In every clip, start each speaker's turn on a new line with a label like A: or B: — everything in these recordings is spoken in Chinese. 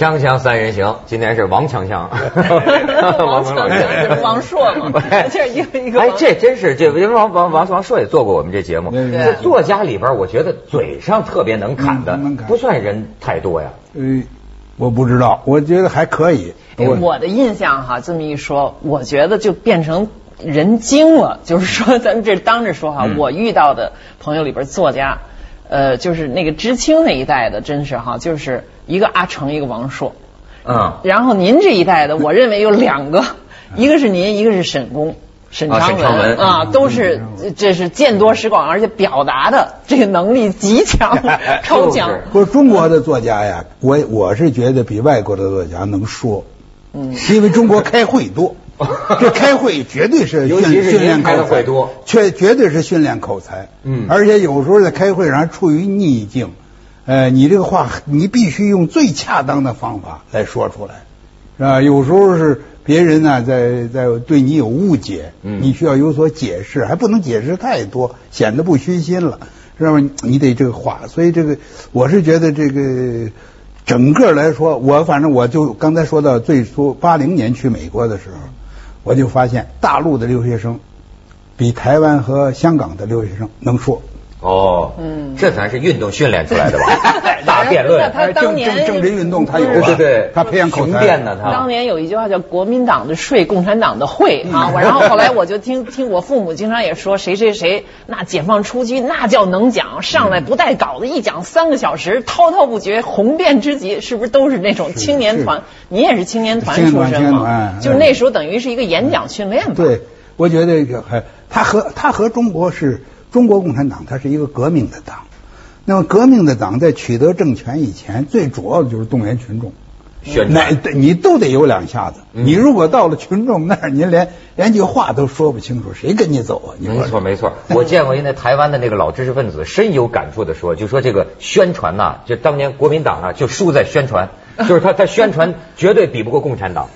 A: 锵锵三人行，今天是王锵锵，
B: 王锵锵就是王朔嘛，这一个一个。
A: 哎，这真是这因为王王王王朔也做过我们这节目。这作家里边，我觉得嘴上特别能侃的，不算人太多呀。
C: 嗯，我不知道，我觉得还可以。
B: 我的印象哈，这么一说，我觉得就变成人精了。就是说，咱们这当着说哈，我遇到的朋友里边作家。呃，就是那个知青那一代的，真是哈，就是一个阿成，一个王朔，嗯，然后您这一代的，我认为有两个，一个是您，一个是沈公，
A: 沈昌文
B: 啊，都是这是见多识广，而且表达的这个能力极强，超强。
C: 不是中国的作家呀，我我是觉得比外国的作家能说，嗯，因为中国开会多。这开会绝对是训训练口才，却绝对是训练口才。嗯，而且有时候在开会上处于逆境，呃，你这个话你必须用最恰当的方法来说出来，是吧？有时候是别人呢在在对你有误解，你需要有所解释，还不能解释太多，显得不虚心了，是吧？你得这个话，所以这个我是觉得这个整个来说，我反正我就刚才说到最初八零年去美国的时候。我就发现大陆的留学生比台湾和香港的留学生能说。
A: 哦，嗯，这咱是运动训练出来的吧？大辩论，
B: 他当年
C: 政治运动他有，
A: 对对对，
C: 他培养口才
A: 呢。他
B: 当年有一句话叫“国民党的税，共产党的会”啊。然后后来我就听 听我父母经常也说，谁谁谁那解放初期那叫能讲，上来不带稿子一讲三个小时，滔滔不绝，红遍之极，是不是都是那种青年团？你也是青年团出身吗？就那时候等于是一个演讲训练吧。
C: 对，我觉得还他和他和中国是。中国共产党它是一个革命的党，那么革命的党在取得政权以前，最主要的就是动员群众，
A: 那
C: 你都得有两下子。你如果到了群众那儿，您连连句话都说不清楚，谁跟你走啊？
A: 没错没错，我见过一那台湾的那个老知识分子深有感触的说，就说这个宣传呐，就当年国民党啊，就输在宣传，就是他他宣传绝对比不过共产党，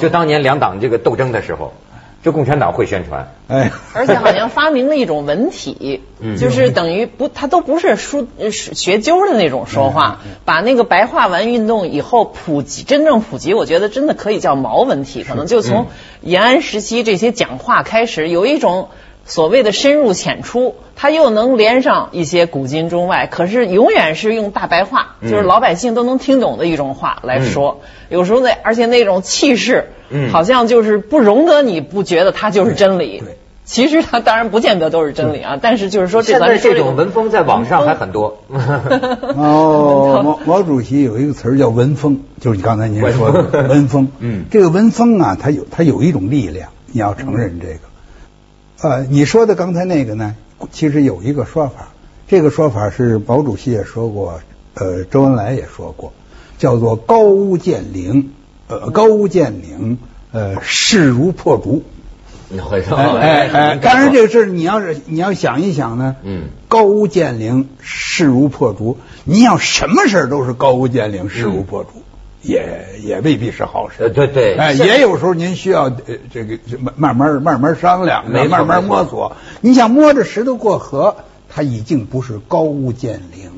A: 就当年两党这个斗争的时候。就共产党会宣传，
B: 哎，而且好像发明了一种文体，就是等于不，他都不是书学究的那种说话，把那个白话文运动以后普及，真正普及，我觉得真的可以叫毛文体，可能就从延安时期这些讲话开始，有一种。所谓的深入浅出，它又能连上一些古今中外，可是永远是用大白话，就是老百姓都能听懂的一种话来说。有时候那而且那种气势，好像就是不容得你不觉得它就是真理。其实它当然不见得都是真理啊，但是就是说
A: 现在这种文风在网上还很多。
C: 哦，毛毛主席有一个词儿叫文风，就是你刚才您说的文风。嗯，这个文风啊，它有它有一种力量，你要承认这个。呃，你说的刚才那个呢，其实有一个说法，这个说法是毛主席也说过，呃，周恩来也说过，叫做高屋建瓴，呃，高屋建瓴，呃，势如破竹。
A: 你会说哎
C: 哎，当然这个事你要是你要想一想呢，嗯，高屋建瓴，势如破竹，你要什么事都是高屋建瓴，势如破竹。也也未必是好事，
A: 对对，
C: 哎，也有时候您需要呃这个慢慢慢慢慢商量，慢慢摸索。你想摸着石头过河，他已经不是高屋建瓴、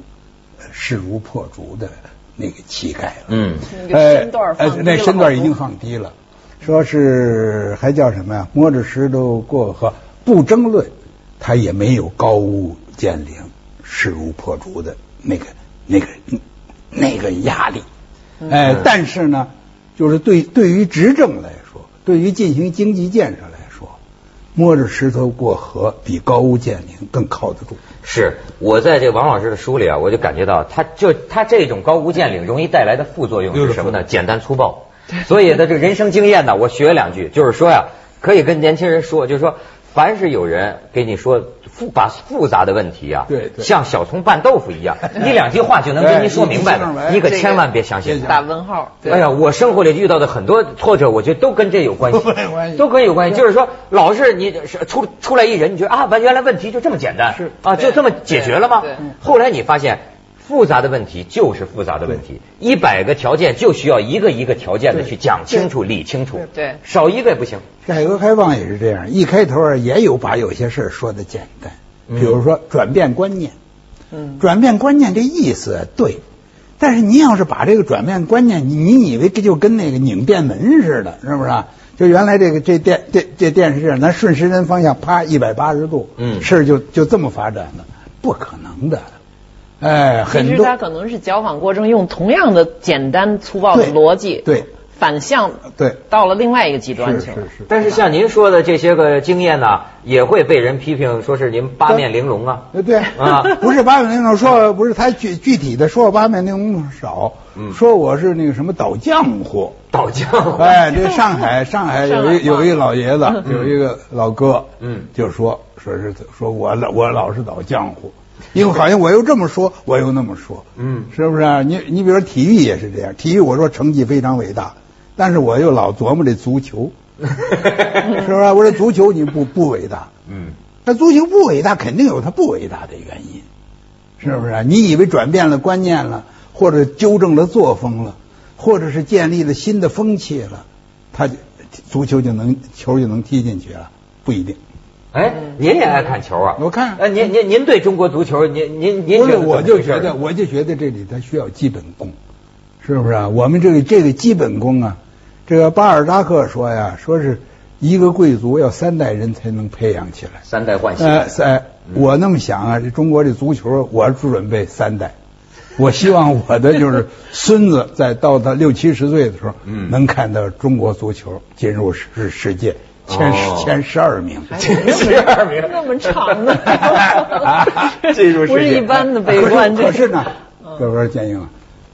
C: 势如破竹的那个气概了。
B: 嗯，哎哎，
C: 那身段已经放低了。说是还叫什么呀？摸着石头过河，不争论，他也没有高屋建瓴、势如破竹的那个那个那个压力。哎，但是呢，就是对对于执政来说，对于进行经济建设来说，摸着石头过河比高屋建瓴更靠得住。
A: 是我在这王老师的书里啊，我就感觉到，他就他这种高屋建瓴容易带来的副作用是什么呢？简单粗暴。所以他这个人生经验呢，我学两句，就是说呀，可以跟年轻人说，就是说。凡是有人给你说复把复杂的问题啊，
C: 对，
A: 像小葱拌豆腐一样，一两句话就能跟你说明白了，你可千万别相信。
B: 打问号。
A: 哎呀，我生活里遇到的很多挫折，我觉得都跟这有关系，都跟有关系。就是说，老是你出出来一人，你觉得啊，原来问题就这么简单，
C: 是
A: 啊，就这么解决了吗？后来你发现。复杂的问题就是复杂的问题，一百个条件就需要一个一个条件的去讲清楚、理清楚，
B: 对，
A: 少一个也不行。
C: 改革开放也是这样，一开头也有把有些事说的简单，比如说转变观念，嗯，转变观念这意思对，但是你要是把这个转变观念，你你以为这就跟那个拧电门似的，是不是？就原来这个这电电这电视，咱顺时针方向啪一百八十度，嗯，事就就这么发展的，不可能的。哎，很
B: 其实他可能是矫枉过正用同样的简单粗暴的逻辑，
C: 对。
B: 反向
C: 对，
B: 到了另外一个极端去了。
C: 是是是。
A: 但是像您说的这些个经验呢，也会被人批评，说是您八面玲珑啊。
C: 对啊，不是八面玲珑，说不是他具具体的说八面玲珑少，说我是那个什么倒浆糊。
A: 倒浆糊。
C: 哎，这上海上海有一有一老爷子，有一个老哥，嗯，就说说是说我老我老是倒浆糊。因为好像我又这么说，我又那么说，嗯，是不是？你你比如说体育也是这样，体育我说成绩非常伟大。但是我又老琢磨这足球，是不是？我说足球你不不伟大，嗯，那足球不伟大，肯定有它不伟大的原因，是不是？你以为转变了观念了，或者纠正了作风了，或者是建立了新的风气了，他足球就能球就能踢进去了？不一定。
A: 哎，您也爱看球啊？
C: 我看。
A: 哎，您您您对中国足球，您您您
C: 觉得？我就觉得，我就觉得这里头需要基本功，是不是啊？我们这个这个基本功啊。这个巴尔扎克说呀，说是一个贵族要三代人才能培养起来，
A: 三代换血。
C: 哎，三，我那么想啊，这中国这足球，我准备三代，我希望我的就是孙子在到他六七十岁的时候，嗯，能看到中国足球进入世世界前十前十二名，
A: 前十二名。
B: 那么长的，
A: 进入世界
B: 不是一般的悲观。
C: 可是呢，各位建英啊，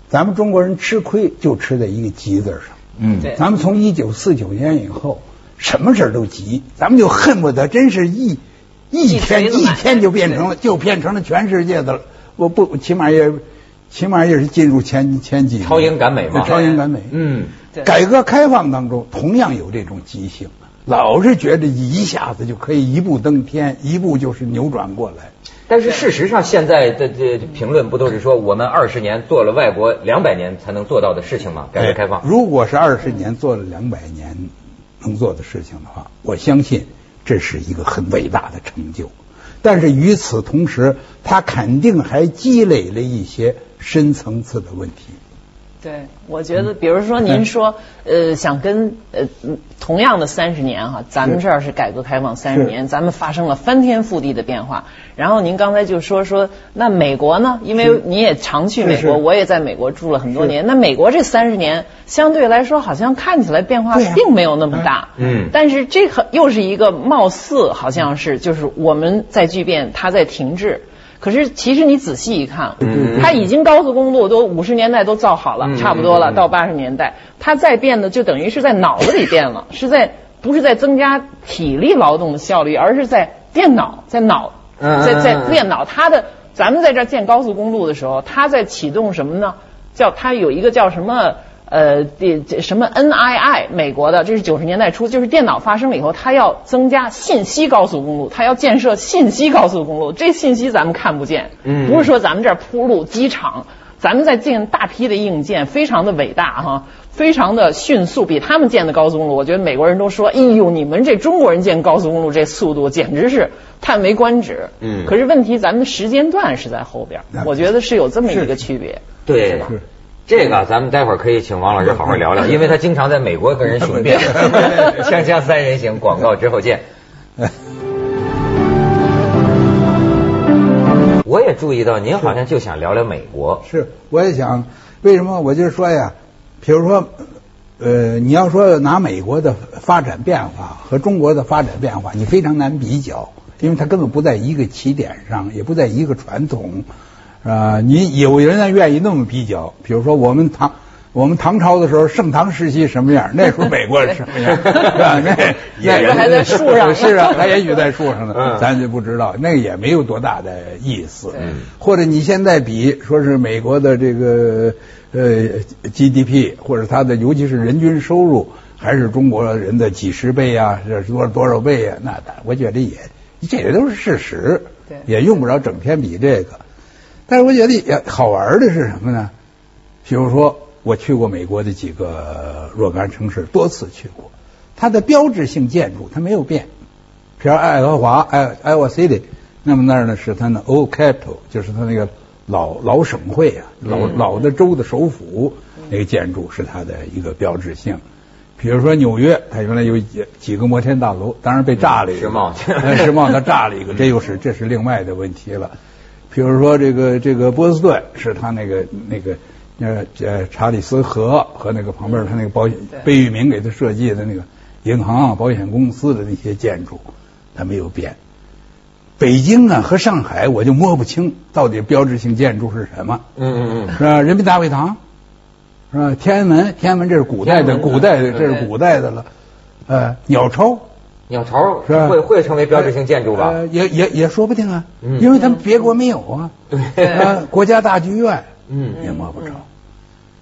C: 咱们中国人吃亏就吃在一个急字上。嗯，咱们从一九四九年以后，什么事儿都急，咱们就恨不得真是一一天一天就变成了就变成了全世界的了，我不起码也起码也是进入前前几
A: 超英赶美嘛，
C: 超英赶美。嗯，改革开放当中同样有这种急性，老是觉得一下子就可以一步登天，一步就是扭转过来。
A: 但是事实上，现在的这评论不都是说我们二十年做了外国两百年才能做到的事情吗？改革开放，
C: 如果是二十年做了两百年能做的事情的话，我相信这是一个很伟大的成就。但是与此同时，他肯定还积累了一些深层次的问题。
B: 对，我觉得，比如说您说，呃，想跟呃同样的三十年哈，咱们这儿是改革开放三十年，咱们发生了翻天覆地的变化。然后您刚才就说说，那美国呢？因为你也常去美国，我也在美国住了很多年。那美国这三十年相对来说，好像看起来变化并没有那么大。嗯。但是这个又是一个貌似好像是就是我们在巨变，它在停滞。可是，其实你仔细一看，它已经高速公路都五十年代都造好了，差不多了。到八十年代，它再变的就等于是在脑子里变了，是在不是在增加体力劳动的效率，而是在电脑在脑在在电脑。它的咱们在这建高速公路的时候，它在启动什么呢？叫它有一个叫什么？呃，这这什么 NII 美国的，这是九十年代初，就是电脑发生了以后，它要增加信息高速公路，它要建设信息高速公路。这信息咱们看不见，嗯，不是说咱们这儿铺路机场，咱们在建大批的硬件，非常的伟大哈，非常的迅速，比他们建的高速公路，我觉得美国人都说，哎呦，你们这中国人建高速公路这速度简直是叹为观止，嗯，可是问题咱们的时间段是在后边，我觉得是有这么一个区别，
A: 对吧？这个咱们待会儿可以请王老师好好聊聊，因为他经常在美国跟人雄辩。锵锵三人行，广告之后见。我也注意到您好像就想聊聊美国。
C: 是，我也想，为什么？我就是说呀，比如说，呃，你要说拿美国的发展变化和中国的发展变化，你非常难比较，因为它根本不在一个起点上，也不在一个传统。啊，你有人愿意那么比较？比如说，我们唐我们唐朝的时候，盛唐时期什么样？那时候美国人什么样？那
B: 也还在树上，
C: 是啊，他也许在树上呢，咱就不知道。那个也没有多大的意思。或者你现在比，说是美国的这个呃 GDP，或者它的尤其是人均收入，还是中国人的几十倍啊，是多少多少倍啊？那我觉得也这也都是事实，也用不着整天比这个。但是我觉得也好玩的是什么呢？比如说，我去过美国的几个若干城市，多次去过，它的标志性建筑它没有变。比如爱荷华，爱爱沃 City，那么那儿呢是它的 Old capital，就是它那个老老省会啊，老老的州的首府那个建筑是它的一个标志性。比如说纽约，它原来有几几个摩天大楼，当然被炸了一个。
A: 世贸，
C: 世贸它炸了一个，这又是这是另外的问题了。比如说这个这个波斯顿，是他那个那个呃呃查理斯河和那个旁边他那个保险贝聿铭给他设计的那个银行啊保险公司的那些建筑，他没有变。北京啊和上海我就摸不清到底标志性建筑是什么。
A: 嗯嗯
C: 嗯，是吧？人民大会堂。是吧？天安门，天安门这是古代的，古代的，这是古代的了。呃，鸟巢，
A: 鸟巢是吧？会会成为标志性建筑吧？
C: 也也也说不定啊，因为他们别国没有啊。对，国家大剧院，嗯，也摸不着。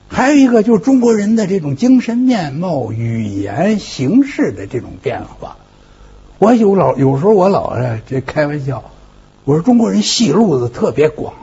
C: 还有一个就是中国人的这种精神面貌、语言、形式的这种变化。我有老有时候我老这开玩笑，我说中国人戏路子特别广。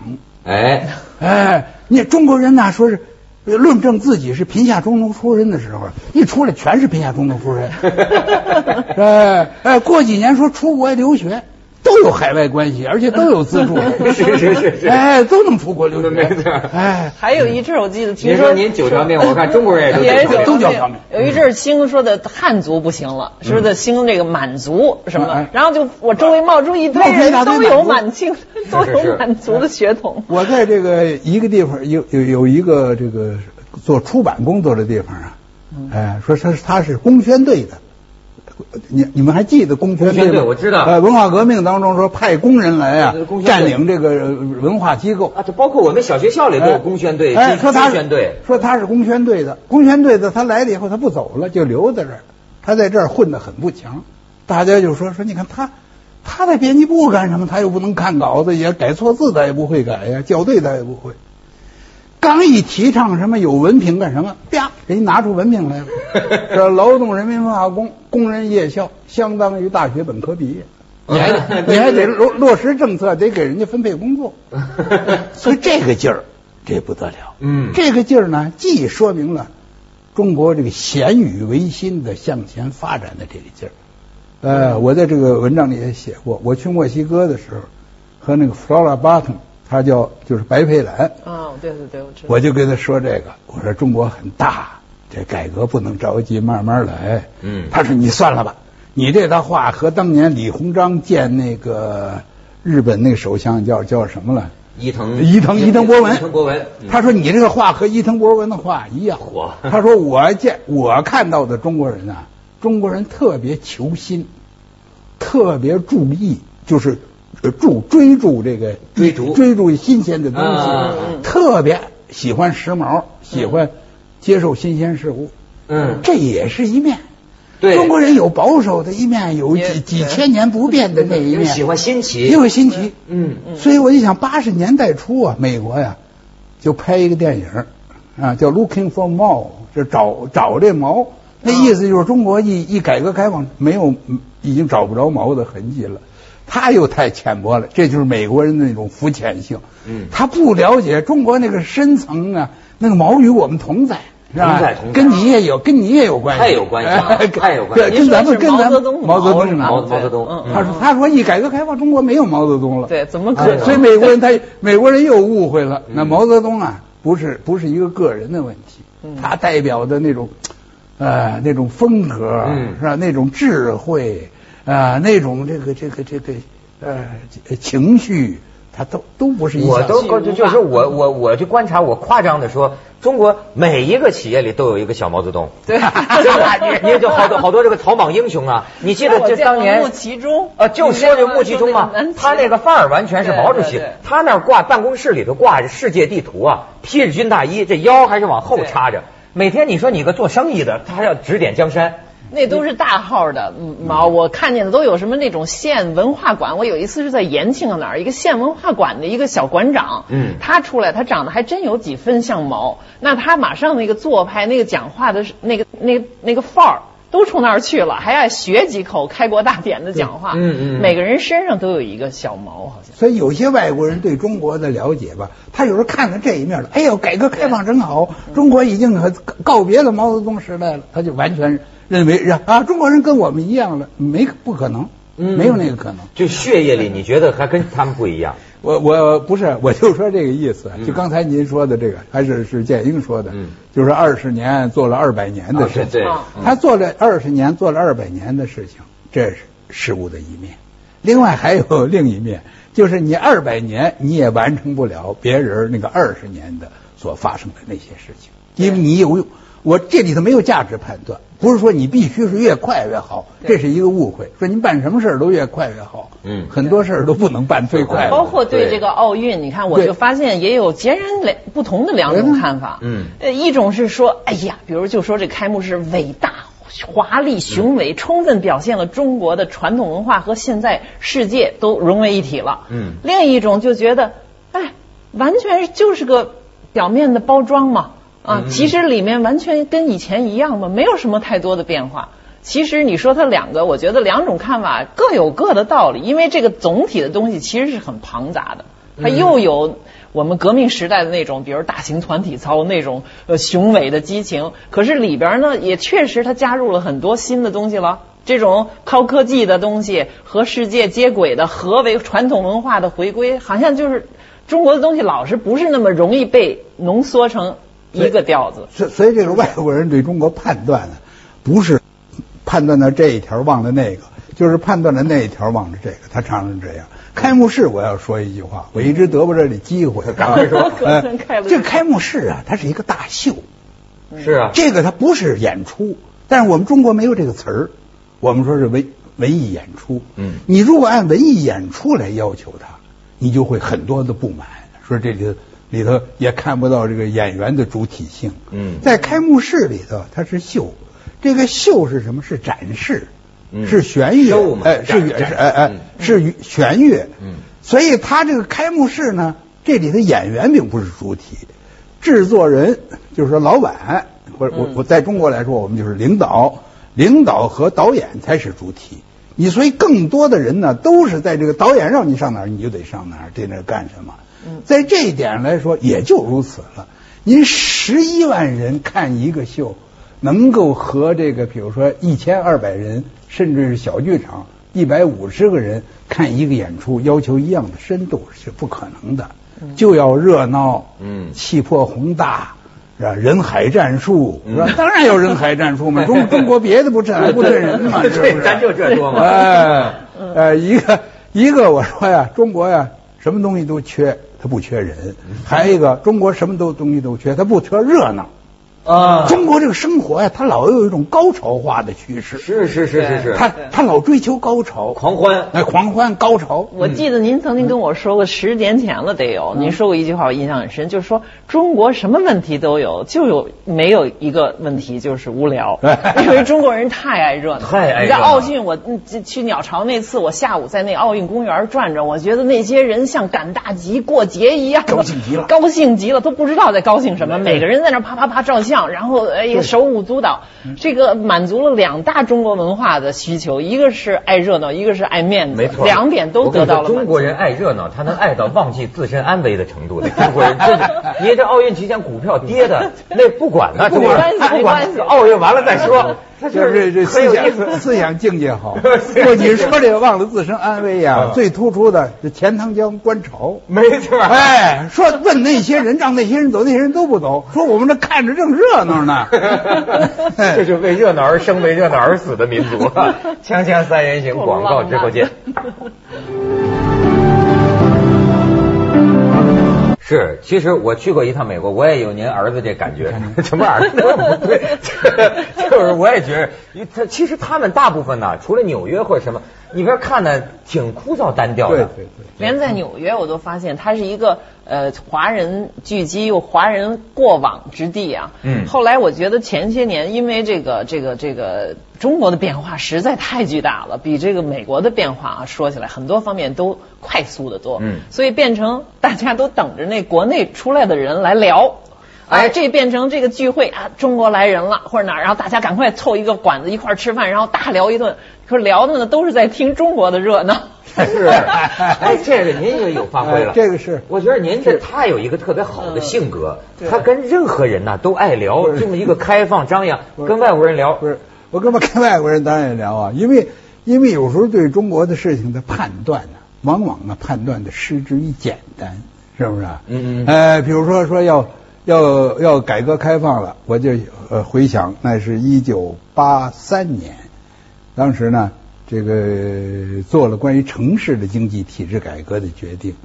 A: 哎
C: 哎，你中国人呐，说是。论证自己是贫下中农出身的时候，一出来全是贫下中农出身。哎哎，过几年说出国留学。都有海外关系，而且都有资助，
A: 是是是是，
C: 哎，都能出国留学，
A: 没错。
C: 哎，
B: 还有一阵我记得，
A: 听说您九条命，我看中国人也
C: 都叫条命。
B: 有一阵兴说的汉族不行了，说的兴这个满族什么，然后就我周围冒出一堆人都有满清，都有满族的血统。
C: 我在这个一个地方有有有一个这个做出版工作的地方啊，哎，说他他是工宣队的。你你们还记得工宣
A: 队吗？我知道。
C: 呃，文化革命当中说派工人来啊，占领这个文化机构
A: 啊，就包括我们小学校里都有工宣队。
C: 哎，说他
A: 宣队，
C: 说他是工宣队的，工宣队的他来了以后他不走了，就留在这儿，他在这儿混得很不强。大家就说说，你看他他在编辑部干什么？他又不能看稿子，也改错字他也不会改呀，校对他也不会。刚一提倡什么有文凭干什么，啪，给你拿出文凭来了。这劳动人民文化宫工人夜校相当于大学本科毕业，你还你还得落落实政策，得给人家分配工作。所以这个劲儿，这不得了。嗯，这个劲儿呢，既说明了中国这个咸与维新的向前发展的这个劲儿。呃，我在这个文章里也写过，我去墨西哥的时候，和那个 Flora Barton。他叫就是白佩兰。
B: 哦，对对对，我知道。
C: 我就跟他说这个，我说中国很大，这改革不能着急，慢慢来。嗯。他说你算了吧，你这套话和当年李鸿章见那个日本那个首相叫叫什么了？
A: 伊藤。
C: 伊藤伊藤博文。
A: 伊藤博文。
C: 他说你这个话和伊藤博文的话一样。
A: 火。
C: 他说我见我看到的中国人啊，中国人特别求新，特别注意，就是。注追逐这个
A: 追逐
C: 追逐新鲜的东西，特别喜欢时髦，喜欢接受新鲜事物。嗯，这也是一面。
A: 对，
C: 中国人有保守的一面，有几几千年不变的那一面。
A: 喜欢新奇，
C: 因为新奇。嗯嗯。所以我就想，八十年代初啊，美国呀就拍一个电影啊，叫《Looking for Mao》，就找找这毛。那意思就是中国一一改革开放，没有已经找不着毛的痕迹了。他又太浅薄了，这就是美国人的那种肤浅性。嗯，他不了解中国那个深层啊，那个毛与我们同在，是吧？
A: 同在同在，
C: 跟你也有，跟你也有关系，
A: 太有关系，太有关
C: 系。跟咱们跟咱们
B: 毛
C: 泽东
A: 毛毛泽东，
C: 他说他说一改革开放，中国没有毛泽东了。
B: 对，怎么可能？
C: 所以美国人他 美国人又误会了。那毛泽东啊，不是不是一个个人的问题，他代表的那种呃那种风格是吧？那种智慧。啊，那种这个这个这个呃情绪，他都都不是一
A: 我都就是我我我就观察，我夸张的说，中国每一个企业里都有一个小毛泽东。
B: 对，
A: 你也就好多好多这个草莽英雄啊！你记得就当年
B: 穆其中
A: 啊，就说这穆其中嘛，他那个范儿完全是毛主席。他那挂办公室里头挂着世界地图啊，披着军大衣，这腰还是往后插着。每天你说你个做生意的，他还要指点江山。
B: 那都是大号的毛，我看见的都有什么那种县文化馆。我有一次是在延庆啊哪儿，一个县文化馆的一个小馆长，嗯，他出来，他长得还真有几分像毛。那他马上那个做派，那个讲话的那个那那个范儿，都冲那儿去了，还爱学几口开国大典的讲话。嗯嗯，每个人身上都有一个小毛，好像。
C: 所以有些外国人对中国的了解吧，他有时候看了这一面了，哎呦，改革开放真好，中国已经告别了毛泽东时代了，他就完全。认为啊，中国人跟我们一样了，没不可能，没有那个可能。
A: 就血液里，你觉得还跟他们不一样？
C: 我我不是，我就说这个意思。就刚才您说的这个，还是是建英说的，就是二十年做了二百年的事情。他做了二十年，做了二百年的事情，这是事物的一面。另外还有另一面，就是你二百年你也完成不了别人那个二十年的所发生的那些事情，因为你有我这里头没有价值判断。不是说你必须是越快越好，这是一个误会。说您办什么事儿都越快越好，嗯，很多事儿都不能办最快。
B: 包括对这个奥运，你看我就发现也有截然两不同的两种看法。嗯，呃，一种是说，哎呀，比如就说这开幕式伟大、华丽、雄伟，充分表现了中国的传统文化和现在世界都融为一体了。嗯，另一种就觉得，哎，完全就是个表面的包装嘛。啊，其实里面完全跟以前一样嘛，没有什么太多的变化。其实你说它两个，我觉得两种看法各有各的道理，因为这个总体的东西其实是很庞杂的，它又有我们革命时代的那种，比如大型团体操那种呃雄伟的激情，可是里边呢也确实它加入了很多新的东西了，这种高科技的东西和世界接轨的何为传统文化的回归，好像就是中国的东西老是不是那么容易被浓缩成。一个调子，
C: 所所以这个外国人对中国判断呢，不是判断到这一条忘了那个，就是判断了那一条忘了这个，他常常这样。开幕式我要说一句话，我一直得不着这机会，赶快说。这开幕式啊，它是一个大秀，
A: 是啊，
C: 这个它不是演出，但是我们中国没有这个词儿，我们说是文文艺演出。嗯，你如果按文艺演出来要求它，你就会很多的不满，说这里。里头也看不到这个演员的主体性。嗯，在开幕式里头，它是秀，这个秀是什么？是展示，是弦乐，哎，是乐，哎哎，是弦乐。嗯，所以他这个开幕式呢，这里的演员并不是主体，制作人就是说老板，或者我我在中国来说，我们就是领导，领导和导演才是主体。你所以更多的人呢，都是在这个导演让你上哪儿，你就得上哪儿，在那干什么。在这一点来说，也就如此了。您十一万人看一个秀，能够和这个，比如说一千二百人，甚至是小剧场一百五十个人看一个演出，要求一样的深度是不可能的。就要热闹，嗯，气魄宏大，是吧？人海战术，是吧？当然有人海战术嘛。中中国别的不战不阵人嘛，是不是？
A: 咱就这多嘛。
C: 哎，呃，一个一个，我说呀，中国呀，什么东西都缺。他不缺人，还有一个中国什么都东西都缺，他不缺热闹。啊，中国这个生活呀，它老有一种高潮化的趋势。
A: 是是是是是，
C: 他他老追求高潮，
A: 狂欢，
C: 哎，狂欢高潮。
B: 我记得您曾经跟我说过十年前了，得有您说过一句话，我印象很深，就是说中国什么问题都有，就有没有一个问题就是无聊，因为中国人太爱热闹。
A: 太爱
B: 热闹。在奥运，我去鸟巢那次，我下午在那奥运公园转转，我觉得那些人像赶大集过节一样，
C: 高兴极了，
B: 高兴极了，都不知道在高兴什么，每个人在那啪啪啪照相。然后哎，手舞足蹈，这个满足了两大中国文化的需求，一个是爱热闹，一个是爱面子，
A: 没错，
B: 两点都得到了。
A: 中国人爱热闹，他能爱到忘记自身安危的程度的。中国人真的，你这奥运期间股票跌的，那不管呢，
B: 没关系，没关系，
A: 奥运完了再说。
C: 他就是这思想思想境界好。不，你说这个忘了自身安危呀，最突出的是钱塘江观潮。
A: 没错。
C: 哎，说问那些人，让那些人走，那些人都不走。说我们这看着正热闹呢。
A: 这就为热闹而生，为热闹而死的民族。锵锵三人行，广告之后见。是，其实我去过一趟美国，我也有您儿子这感觉。什么儿子？不对，就是我也觉得，他其实他们大部分呢，除了纽约或者什么。你边看的挺枯燥单调的，
C: 对对对。
B: 连在纽约我都发现，它是一个呃华人聚集又华人过往之地啊。嗯。后来我觉得前些年因为这个这个这个中国的变化实在太巨大了，比这个美国的变化啊说起来很多方面都快速的多。嗯。所以变成大家都等着那国内出来的人来聊。哎，这变成这个聚会啊，中国来人了或者哪儿，然后大家赶快凑一个馆子一块吃饭，然后大聊一顿。可聊的呢，都是在听中国的热闹。
A: 是，哎，这个您也有发挥了。
C: 这个是，
A: 我觉得您这他有一个特别好的性格，他跟任何人呢都爱聊，这么一个开放张扬，跟外国人聊。
C: 不是，我干嘛跟外国人当然也聊啊？因为因为有时候对中国的事情的判断呢，往往呢判断的失之于简单，是不是？嗯嗯。呃，比如说说要要要改革开放了，我就呃回想，那是一九八三年，当时呢这个做了关于城市的经济体制改革的决定，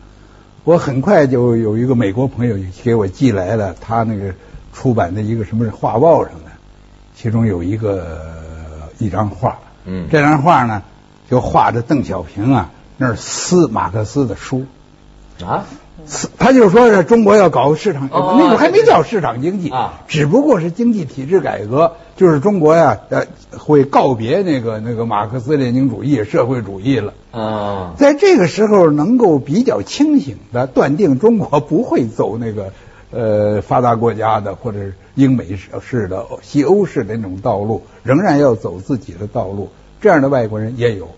C: 我很快就有一个美国朋友给我寄来了他那个出版的一个什么画报上的，其中有一个一张画，嗯，这张画呢就画着邓小平啊。那儿撕马克思的书。啊，撕他就是说是中国要搞市场，那时候还没叫市场经济啊，只不过是经济体制改革，就是中国呀呃会告别那个那个马克思列宁主义社会主义了啊，在这个时候能够比较清醒的断定中国不会走那个呃发达国家的或者英美式的西欧式的那种道路，仍然要走自己的道路，这样的外国人也有，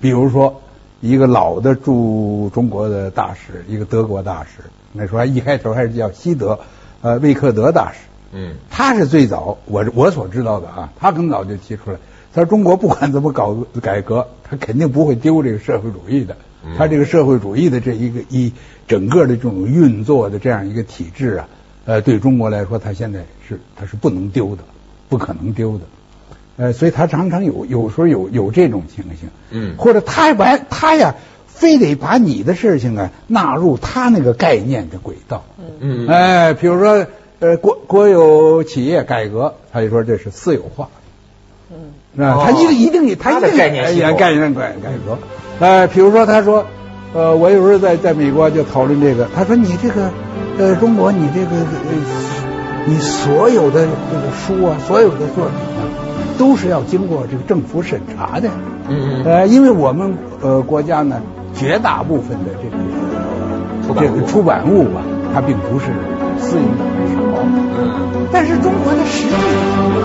C: 比如说。一个老的驻中国的大使，一个德国大使，那时候还一开头还是叫西德，呃，魏克德大使。嗯，他是最早，我我所知道的啊，他很早就提出来，他说中国不管怎么搞改革，他肯定不会丢这个社会主义的。他这个社会主义的这一个一整个的这种运作的这样一个体制啊，呃，对中国来说，他现在是他是不能丢的，不可能丢的。呃，所以他常常有有时候有有这种情形，嗯，或者他完他呀，非得把你的事情啊纳入他那个概念的轨道，嗯。嗯，哎，比如说呃国国有企业改革，他就说这是私有化，嗯，啊，他一个一定他
A: 的概念
C: 概概念改改革，呃，比如说他说，呃，我有时候在在美国就讨论这个，他说你这个呃中国你这个你所有的这个书啊，所有的作品啊。都是要经过这个政府审查的，嗯嗯，呃，因为我们呃国家呢，绝大部分的这个这个出版物啊，它并不是私营的很少，嗯，但是中国的实际。